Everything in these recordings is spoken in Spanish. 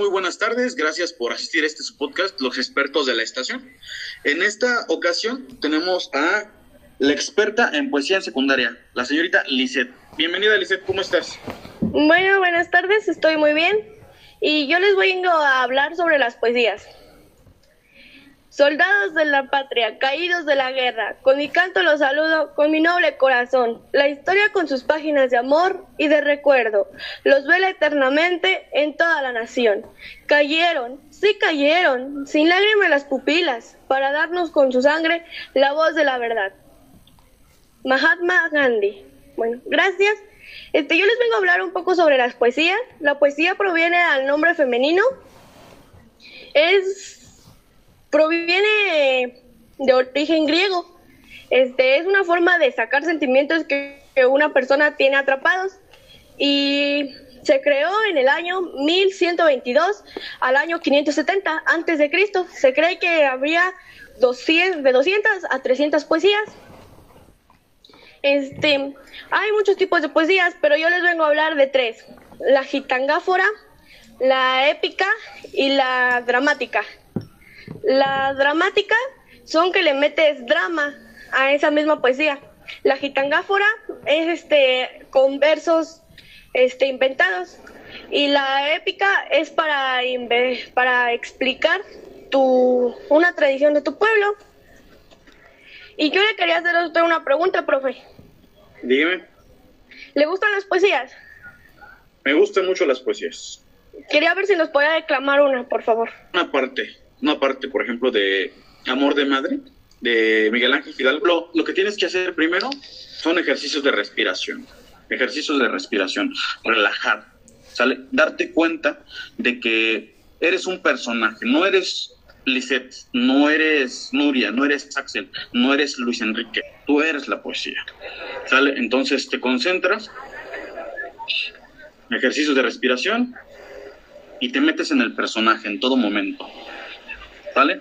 muy buenas tardes. Gracias por asistir a este podcast, Los Expertos de la Estación. En esta ocasión tenemos a la experta en poesía en secundaria, la señorita Lisette. Bienvenida, Lisette, ¿cómo estás? Bueno, buenas tardes, estoy muy bien. Y yo les voy a hablar sobre las poesías. Soldados de la patria, caídos de la guerra, con mi canto los saludo con mi noble corazón. La historia con sus páginas de amor y de recuerdo los vela eternamente en toda la nación. Cayeron, sí cayeron, sin lágrimas las pupilas, para darnos con su sangre la voz de la verdad. Mahatma Gandhi. Bueno, gracias. Este, yo les vengo a hablar un poco sobre las poesías. La poesía proviene al nombre femenino. Es proviene de origen griego. Este es una forma de sacar sentimientos que, una persona tiene atrapados y se creó en el año 1122 al año 570 antes de Cristo. Se cree que habría 200, de 200 a 300 poesías. Este, hay muchos tipos de poesías, pero yo les vengo a hablar de tres: la gitangáfora, la épica y la dramática. La dramática son que le metes drama a esa misma poesía. La gitangáfora es este con versos este inventados y la épica es para para explicar tu una tradición de tu pueblo. Y yo le quería hacer a usted una pregunta, profe. Dígame. ¿Le gustan las poesías? Me gustan mucho las poesías. Quería ver si nos podía declamar una, por favor. Una parte una parte, por ejemplo, de Amor de Madre, de Miguel Ángel Fidalgo, lo, que tienes que hacer primero son ejercicios de respiración, ejercicios de respiración, relajar, ¿sale? Darte cuenta de que eres un personaje, no eres Lisette, no eres Nuria, no eres Axel, no eres Luis Enrique, tú eres la poesía, ¿sale? Entonces te concentras, ejercicios de respiración y te metes en el personaje en todo momento. ¿Sale?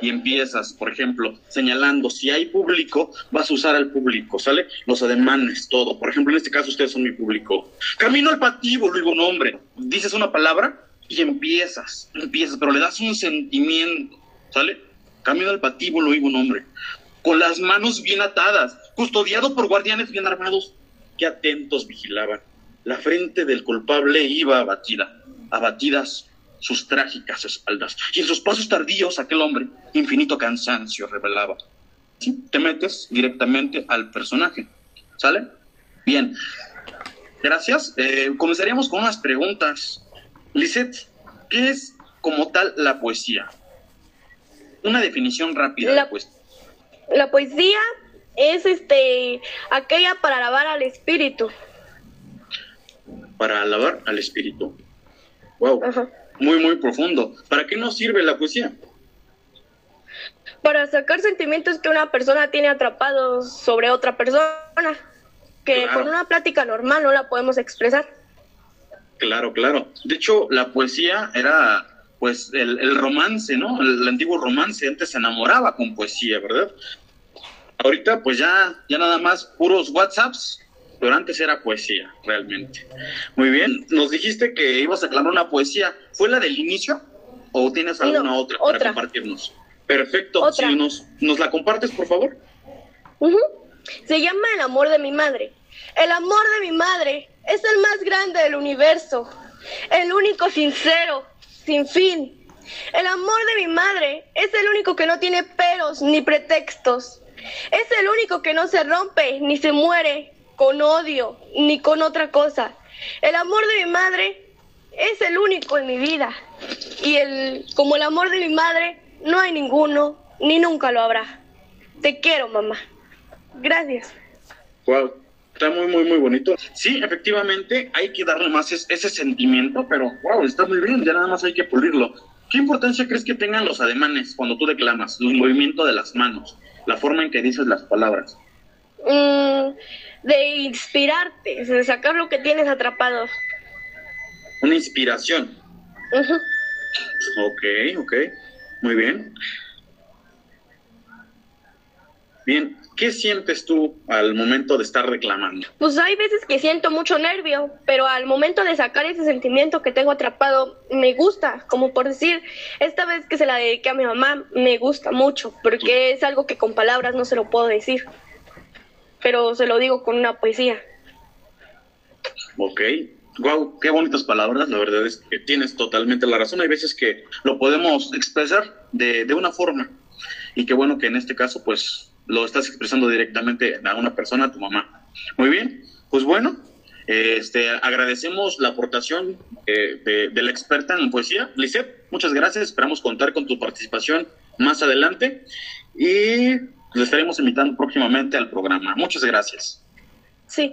Y empiezas, por ejemplo, señalando, si hay público, vas a usar al público, ¿sale? Los ademanes, todo. Por ejemplo, en este caso ustedes son mi público. Camino al patíbulo, digo nombre. Dices una palabra y empiezas, empiezas, pero le das un sentimiento, ¿sale? Camino al patíbulo, digo nombre. Con las manos bien atadas, custodiado por guardianes bien armados, que atentos vigilaban. La frente del culpable iba abatida, abatidas sus trágicas espaldas, y en sus pasos tardíos aquel hombre infinito cansancio revelaba. ¿Sí? Te metes directamente al personaje, ¿sale? Bien, gracias. Eh, comenzaríamos con unas preguntas. Lisette, ¿qué es como tal la poesía? Una definición rápida la, de poesía. La poesía es este aquella para alabar al espíritu. Para alabar al espíritu. Wow. Ajá muy, muy profundo. ¿Para qué nos sirve la poesía? Para sacar sentimientos que una persona tiene atrapados sobre otra persona, que con una plática normal no la podemos expresar. Claro, claro. De hecho, la poesía era pues el, romance, ¿no? El, antiguo romance antes se enamoraba con poesía, ¿verdad? Ahorita pues ya, ya nada más puros WhatsApps pero antes era poesía, realmente. Muy bien, nos dijiste que ibas a aclarar una poesía. ¿Fue la del inicio o tienes alguna otra, para compartirnos? Perfecto, si nos, nos la compartes, por favor. Se llama El amor de mi madre. El amor de mi madre es el más grande del universo, el único sincero, sin fin. El amor de mi madre es el único que no tiene peros ni pretextos. Es el único que no se rompe ni se muere, con odio ni con otra cosa. El amor de mi madre es el único en mi vida. Y el, como el amor de mi madre, no hay ninguno, ni nunca lo habrá. Te quiero, mamá. Gracias. Wow, está muy, muy, muy bonito. Sí, efectivamente, hay que darle más ese sentimiento, pero wow, está muy bien, ya nada más hay que pulirlo. ¿Qué importancia crees que tengan los ademanes cuando tú declamas? El movimiento de las manos, la forma en que dices las palabras. Mm, de inspirarte, de sacar lo que tienes atrapado. Una inspiración. Ok, ok, muy bien. Bien, ¿qué sientes tú al momento de estar reclamando? Pues hay veces que siento mucho nervio, pero al momento de sacar ese sentimiento que tengo atrapado, me gusta, como por decir, esta vez que se la dediqué a mi mamá, me gusta mucho, porque es algo que con palabras no se lo puedo decir, pero se lo digo con una poesía. Ok, Wow, qué bonitas palabras, la verdad es que tienes totalmente la razón. Hay veces que lo podemos expresar de, de una forma y qué bueno que en este caso pues lo estás expresando directamente a una persona, a tu mamá. Muy bien, pues bueno, este, agradecemos la aportación eh, de, la experta en poesía. Lisette, muchas gracias, esperamos contar con tu participación más adelante y le estaremos invitando próximamente al programa. Muchas gracias. Sí.